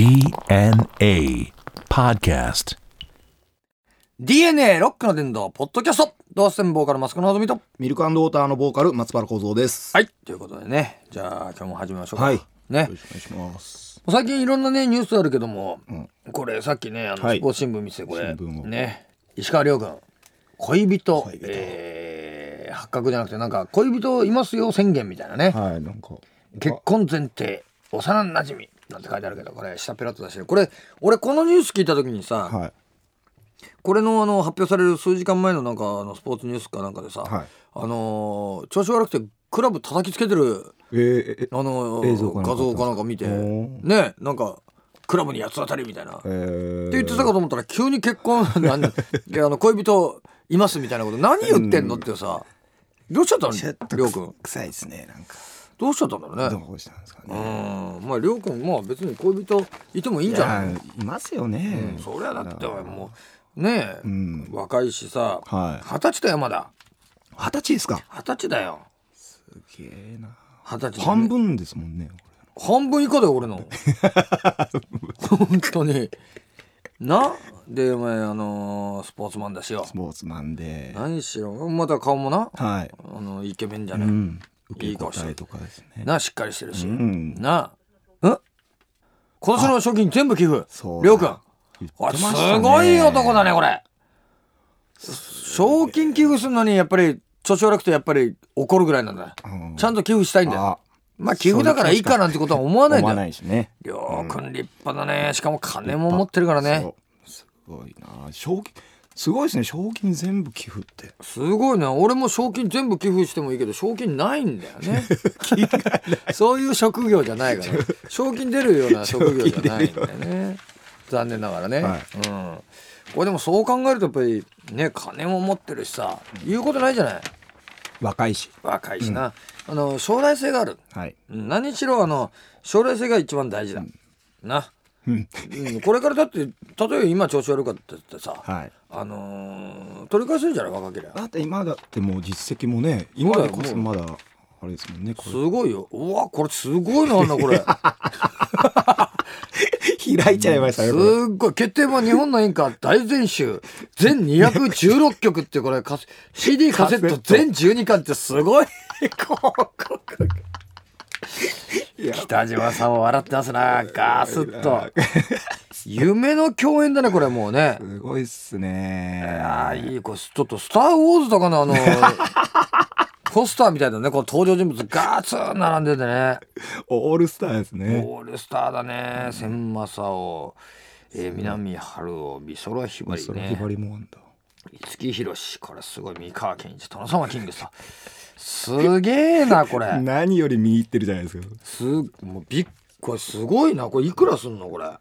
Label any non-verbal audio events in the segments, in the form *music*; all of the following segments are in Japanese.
DNA Podcast. DNA ロックの伝道ポッドキャスト。ドアステンボーカルマスコのあずみと。ミルクウォーターのボーカル松原幸三です。はい。ということでね。じゃあ今日も始めましょうか。はい。ね。よろしくお願いします。最近いろんなねニュースあるけども、これさっきねあの、はい。スポーツ新聞見せてこれ。新聞を。ね。石川遼君。恋人。恋人。えー発覚じゃなくてなんか恋人いますよ宣言みたいなね、はい、なんか。結婚前提幼なじみなんて書いてあるけどこれ下ペラッと出してる。これ俺このニュース聞いた時にさ、はい。これのあの発表される数時間前のなんかあのスポーツニュースかなんかでさ、はい。あのー調子悪くてクラブ叩きつけてるえー、えあのー画像かなんか見てねねなんかクラブに八つ当たりみたいな、ってえー、言ってたかと思ったら急に結婚 *laughs* なんあの恋人いますみたいなこと何言ってんのってさどうしちゃったのりょうくん臭いですね、なんか。どうしちゃったんだろうね。どうしたんですかうね。ん。まありょうくんまあ別に恋人いてもいいんいじゃない？やいますよね。そりゃだってもうねえ、ん。若いしさ二十、はい歳だよまだ。二十歳ですか？二十歳だよ。すげえな。二十歳半分ですもんね。半分以下だよ俺の。本当に。な？でお前あのースポーツマンだしよ。スポーツマンで。何しろまた顔もな。はい。あのイケメンじゃね、うん。い受け答えとかですね。なしっかりしてるし、うん。な。うん。今年の賞金全部寄付？りょうくん。すごい男だねこれ。賞金寄付するのにやっぱり調子悪くてやっぱり怒るぐらいなんだ、うん。ちゃんと寄付したいんだよ。あまあ寄付だからいいかなんてことは思わないんだよ。ないしね。りょうくん立派だね。しかも金も持ってるからね。すごいな。賞金すごいですね。賞金全部寄付って。すごいね。俺も賞金全部寄付してもいいけど賞金ないんだよね。*laughs* そういう職業じゃないから。*laughs* 賞金出るような職業じゃないんだよね。残念ながらね、はい。うん。これでもそう考えるとやっぱりね金も持ってるしさ言うことないじゃない。若いし。若いしな、あの将来性がある。はい。うん。何しろあの将来性が一番大事だ、な、うんうん、これからだって例えば今調子悪かったってさ、はい。あのー取り返せるんじゃない若けだって今だってもう実績もね今でこそまだあれですもんねこすごいよ。うわこれすごいのあんなこれ。れ *laughs* 開いちゃいましたよこれ。ごい。決定版日本の演歌大全集。全216曲ってこれ CD カセット全12巻ってすごい。*laughs* *laughs* 広告北島さんも笑ってますな。ガスッと。夢の共演だねこれもうね。すごいっすね。ああいいこれちょっと「スター・ウォーズ」とかのあの *laughs* ポスターみたいだねこの登場人物ガーツン並んでてねオールスターですね。オールスターだね。千正雄、えー、南春夫美空ひばりそれひねばりもあんだ五木ひろしこれすごい三河健一殿様キングさすげえな *laughs* これ。何より見入ってるじゃないですか。すもうびっこれすごいなこれいくらすんのこれ。あ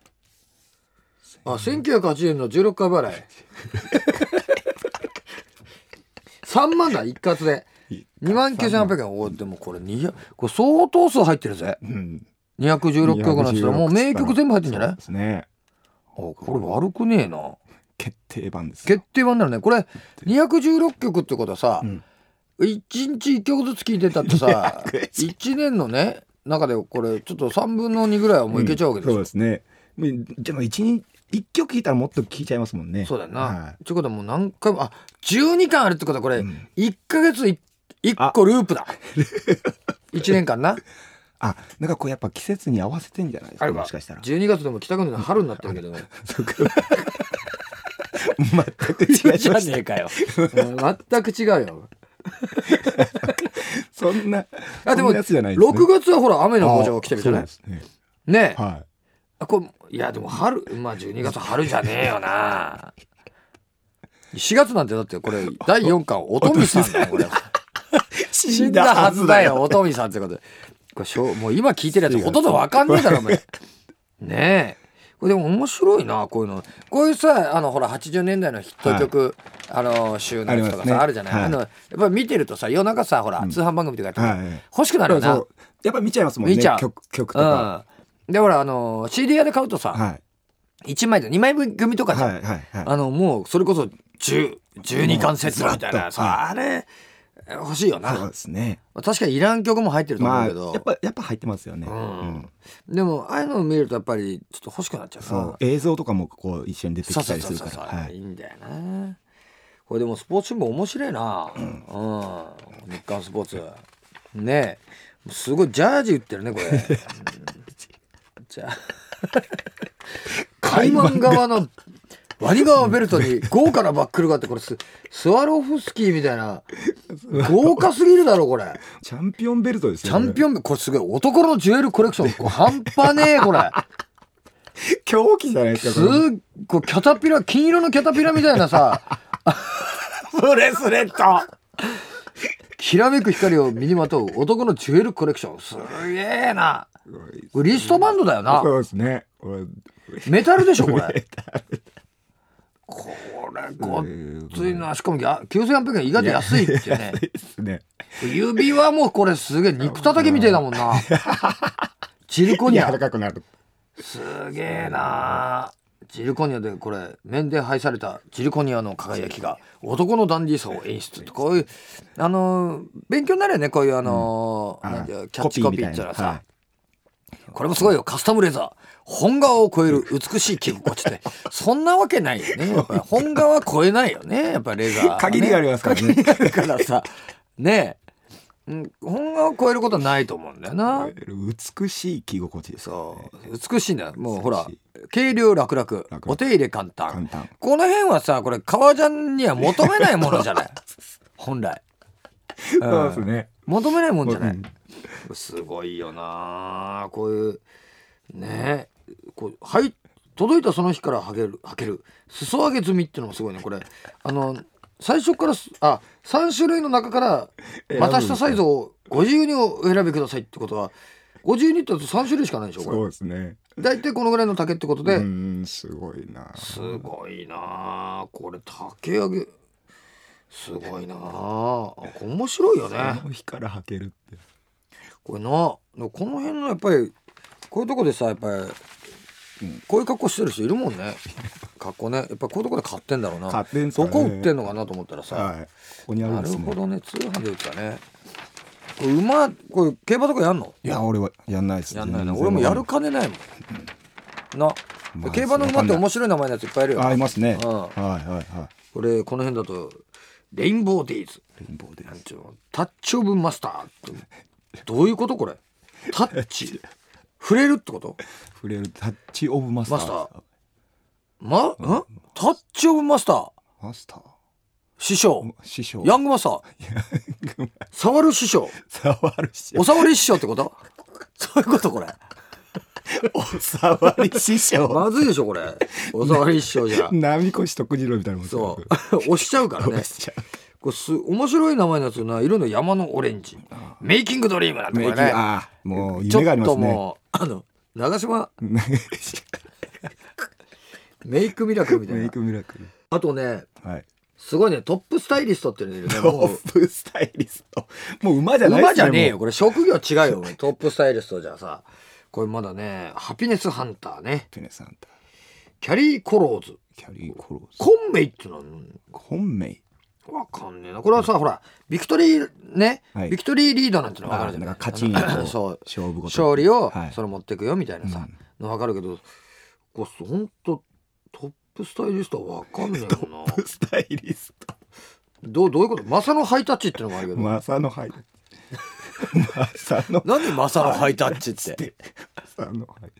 1980円の16回払い。3万だ一括で。2万9800円。おでもこれ200これ相当数入ってるぜ。うん。216曲なんつったらもう名曲全部入ってんじゃない？そうですね。あこれ悪くねえな決定版です決定版なのね。これ216曲ってことはさ、ん。1日1曲ずつ聴いてたってさ *laughs* 1年のね中でこれちょっと3分の2ぐらいはもういけちゃうわけですよ、そうですね。でも一日一曲聴いたらもっと聴いちゃいますもんね。そうだよな。はということはもう何回もあ12巻あるってことはこれ、ん。1ヶ月い1個ループだ。1年間な。*laughs* あなんかこうやっぱ季節に合わせてんじゃないですかもしかしたら。12月でも北国の春になってるけど全く違いじゃました。ねえかよ。うん全く違うよ。そんなあでもそんなやつじゃないですね。6月はほら雨の工場が来てるじゃない？ですね。ねえ、はあこれいやでも春まあ12月春じゃねえよな。4月なんてだってこれ第4巻おとみさんだよこれ。*laughs* い死んだはずだよ、おとみさんってことで。これしょうもう今聞いてるやつほとんどわかんねえだろ、お前。ねえ。これでも面白いな、こういうの。こういうさ、あの、ほら、80年代のヒット曲、あの、週のやつとかさ、あ,、るじゃない？はい。あの、やっぱり見てるとさ、夜中さ、ほら、通販番組とか欲しくなるよな。やっぱ見ちゃいますもんね見ちゃう。曲曲とか、うん。で、ほら、あの、CD 屋で買うとさ、はい。1枚と2枚組とかじゃん。はいはいはい。あのもうそれこそ10 12巻セットみたいなさあれ欲しいよそうなですね。確かにいらん曲も入ってると思まあうけど、やっぱやっぱ入ってますよね、うん。でもああいうのを見るとやっぱりちょっと欲しくなっちゃうな。そう。映像とかもこう一緒に出てきたりするから、はい。いいんだよな。これでもスポーツ新聞面白いな。うん、日刊スポーツ。ねえ。すごいジャージ売ってるねこれ、*laughs* うん。じゃあ。*laughs* 海満側のワニ側ベルトに豪華なバックルがあってこれススワロフスキーみたいな。豪華すぎるだろこれ。チャンピオンベルトですチよンャンピオンこれすごい男のジュエルコレクション。これ半端ねえこれ。狂気じゃないですすかこれ。っごいキャタピラ金色のキャタピラみたいなさ。ブレスレット。きらめく光を身にまとう男のジュエルコレクション。すげえな。これリストバンドだよな。そうですね。これ。メタルでしょこれこれごっついなしかもや9800円意外と安いってね。ですね。指輪もこれすげえ肉叩きみたいだもんな。チルコニア。柔らかくなる。すげえな。ジルコニアでこれ面で配されたジルコニアの輝きが男のダンディーさを演出こういうあのー勉強になるよねこういうあのーうん。キャッチコピーっていうのはさ、コピーみたいな。はい。これもすごいよ。カスタムレザー本革を超える美しい着心地ってそんなわけないよね。やっぱり本革超えないよねやっぱりレザーはね、限りがありますからね。限りがあるからさ。ねえ、うん、本革を超えることはないと思うんだよな、美しい着心地ですよそう。美しいんだよ。もうほら軽量楽々々。お手入れ簡単。簡単。この辺はさこれ革ジャンには求めないものじゃない。*laughs* 本来。そうですね。求めないもんじゃない、うん。すごいよなこういうねこうはい届いたその日から履ける履ける。裾上げ済みっていうのもすごいねこれ。あの最初からすあ3種類の中からまたしたサイズをご自由にお選びくださいってことはご自由にって言うと3種類しかないでしょこそうれですね。大体このぐらいの丈ってことで、うんすごいな。すごいな。あこれ竹上げ。すごいな。あ面白いよね。その日から履けるって。これなこの辺のやっぱりこういうとこでさやっぱり、こういう格好してる人いるもんね。格好ね。やっぱこういうとこで買ってんだろうな。買ってんすかね。どこ売ってんのかなと思ったらさ、はい。ここにあるなんるですね。ほどね。通販で売ったね。これ馬これ競馬とかやんの？いや俺はやんないですやんないな。全然俺もやる金ないもん。な、まあ競馬の馬って面白い名前のやついっぱいいるよあいますね。うん。はいはいはい。これこの辺だとレインボーデイズ。レインボーでなんちゅうの？タッチオブマスターって。どういうことこれ？タッチ触れるってこと？触れるタッチオブマスター。マスター？まん？タッチオブマスター？マスター。師匠。師匠。ヤングマスター。触る師匠。触る師お触り師匠ってこと？そういうことこれ。お触り師匠。まずいでしょこれ。お触り師匠じゃ。*laughs* 波越徳次郎みたいなもんそう。押しちゃうからね。*laughs* 押しちゃうこれす面白い名前のやつな。色の山のオレンジ。メイキングドリームなんてメイこれねああもうちょっと夢がありますね。もうあの長島？*laughs* メイクミラクルみたいメイなクミラクル。あとねはい。すごいねトップスタイリストっていうのいるね *laughs* トップスタイリスト。もう馬じゃない馬じゃねえよもこれ職業違うよ。トップスタイリストじゃさこれまだねハピネスハンターね。うペネサンタキャリー・コローズ。キャリーコローズ。コンメイっていうのは本命わかんねえな。これはさほらビクトリーね、はい。ビクトリーリードなんての分かるじゃない？あなんかカチンとそう。勝負事勝利をはい。それ持っていくよみたいなさ、の分かるけどこれほんとトップスタイリストは分かんねえよな。スタイリスト。どうどういうこと？マサのハイタッチってのがあるけど、マサのハイマサの何？マサのハイタッチって。マサのハイ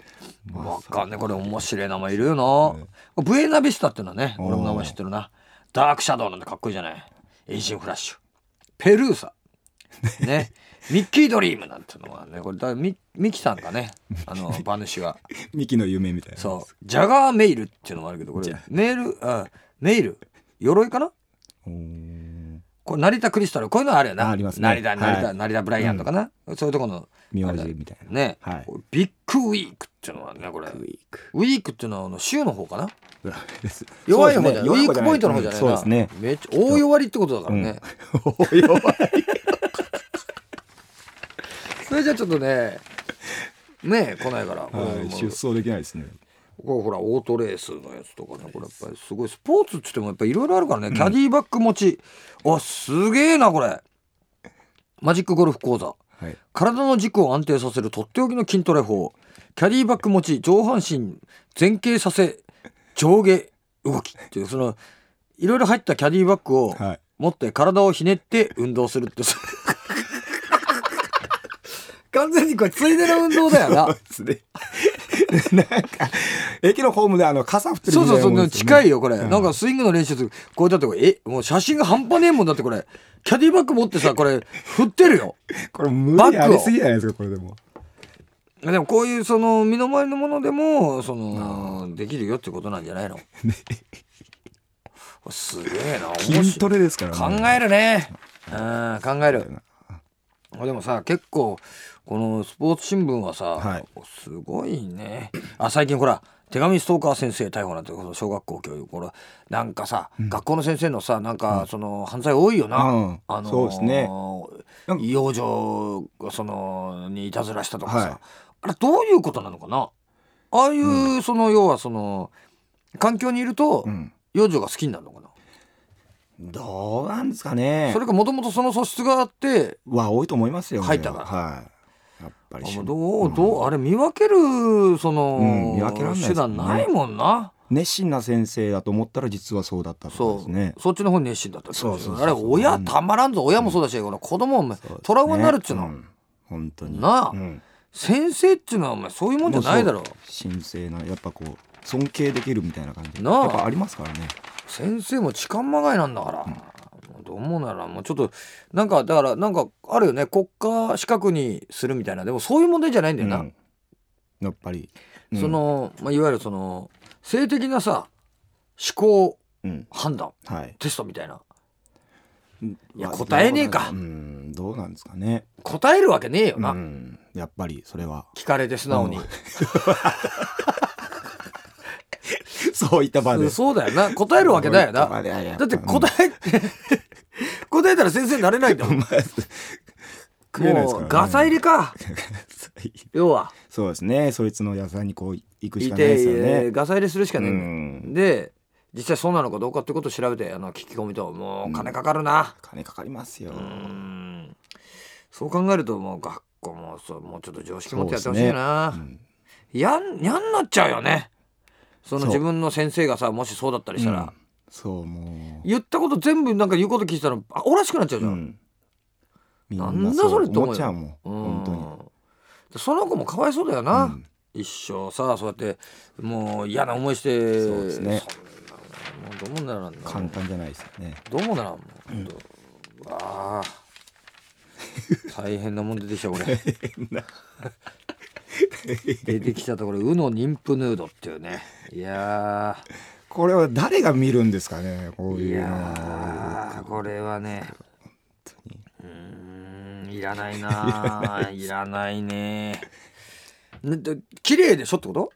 分かんねえ。これ面白い名前いるよな、ブエナビスタっていうのはね俺も名前知ってるなダークシャドウなんてかっこいいじゃない。エイジンフラッシュ。ペルーサ。ね。*laughs* ミッキードリームなんてのはねこれだミミキさんかね。あの *laughs* 馬主はミキの夢みたいな。そう。ジャガーメイルっていうのもあるけどこれメールあメイル？鎧かな？これ成田クリスタル？こういうのあるよな。あありますね。成田成田、はい。成田ブライアンとかな、そういうとこの名字みたいな。ね、はい。ビッグウィークっていうのはねこれ。ウィーク。ウィークっていうのはあの週の方かな？弱い方じゃない、ウィークポイントの方じゃないな、そうですね。めっちゃ大弱りってことだからね、*laughs* お弱いそれじゃちょっとねね来ないから、出走できないですね。これほらオートレースのやつとかねこれやっぱりすごい。スポーツっつってもやっぱいろいろあるからね、キャディバッグ持ち。あすげえなこれ。マジックゴルフ講座。はい。体の軸を安定させるとっておきの筋トレ法。キャディバッグ持ち上半身前傾させ上下動きっていうそのいろいろ入ったキャディバッグをはい。持って体をひねって運動するって *laughs* 完全にこれついでの運動だよな。*laughs* なんか駅のホームであの傘振ってるそうそうそう近いよよこれ、うんなんかスイングの練習するこれだってこれえもう写真が半端ねえもんだってこれ。キャディバッグ持ってさこれ振ってるよ。*laughs* これ無理ありすぎじゃないですかこれでもでもこういうその身の回りのものでもそのできるよってことなんじゃないの？すげえな筋トレですからね。考えるね。うん。考える。でもさ結構このスポーツ新聞はさ、はい。すごいね。あ最近ほら手紙ストーカー先生逮捕なんて小学校教育これなんかさ、学校の先生のさなんかその犯罪多いよな、うん。あのーそうですね。養女がそのにいたずらしたとかさ、はいあれどういうことなのかな？ああいう、その要はその環境にいると、うん。幼女が好きになるのかな、どうなんですかね。それかもともとその素質があっては多いと思いますよ入ったから。は。い。やっぱりどうどうあれ見分けるその、うん見分けらんない手段ないもんな、熱心な先生だと思ったら実はそうだったとそう、かですね。そっちの方に熱心だったそうそうあれ親たまらんぞ。親もそうだし、この子供もトラウマになるっちゅうの、ん。本当に。なあ。うん先生っちゅうのはお前そういうもんじゃないだろ。もう神聖なやっぱこう尊敬できるみたいな感じ。なあ。やっぱありますからね。先生も痴漢まがいなんだから、もうどう思うならもうちょっとなんかだからなんかあるよね。国家資格にするみたいな。でもそういう問題じゃないんだよな、うん。やっぱり。うん。その、まあ、いわゆるその性的なさ思考うん。判断。はい。テストみたいないやまあ答えねえか。どうなんうんどうなんですかね。答えるわけねえよな、うんやっぱりそれは。聞かれて素直に、うん。そういった場で。そうだよな。答えるわけだよな。だって答え、答えたら先生になれないんだもん。*laughs* もうガサ入りか。要は。そうですね。そいつの野菜にこう行くしいかないですよね。ガサ入れするしかねえんだよ。うん。で実際そうなのかどうかってことを調べてあの聞き込みともう金かかるな。金かかりますよ。うん。そう考えるともう学校もそうもうちょっと常識持ってやってほしいな、うん。やんやんなっちゃうよね。その自分の先生がさもしそうだったりしたら、うん。そうも言ったこと全部なんか言うこと聞いてたらあおらしくなっちゃうう、じゃん、うん、みなんだそれって思っちゃうもん。うん。本当に。でその子もかわいそうだよな、うん。一生さそうやってもう嫌な思いしてそうですねもうどうもならんな。簡単じゃないですよね。どうもならんもうほんと。ああ大変なもん出てきたこれ。出てきたこれウノ妊婦ヌードっていうね。いやこれは誰が見るんですかねこうーいいうの。やはーこれはね。うーんいらないなあいらない。ね。綺麗でしょってこと？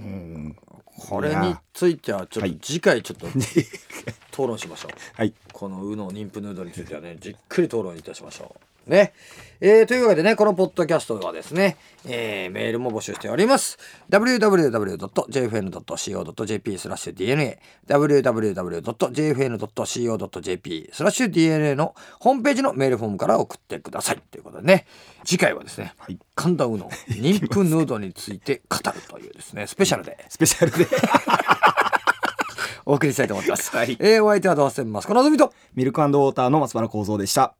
うんこれについてはちょっと次回ちょっと *laughs* 討論しましょう。はい。このウノ妊婦ヌードについてはねじっくり討論いたしましょうね。えーというわけでねこのポッドキャストはですね、えーメールも募集しております。www.jfn.co.jp スラッシュ DNA www.jfn.co.jp スラッシュ DNA のホームページのメールフォームから送ってください。ということでね次回はですね、はい神田ウノ妊婦ヌードについて語るというですねスペシャルで。スペシャルで。*laughs* お送りしたいと思ってます、えーお相手はどうせますこのぞみと。ミルクウォーターの松原幸三でした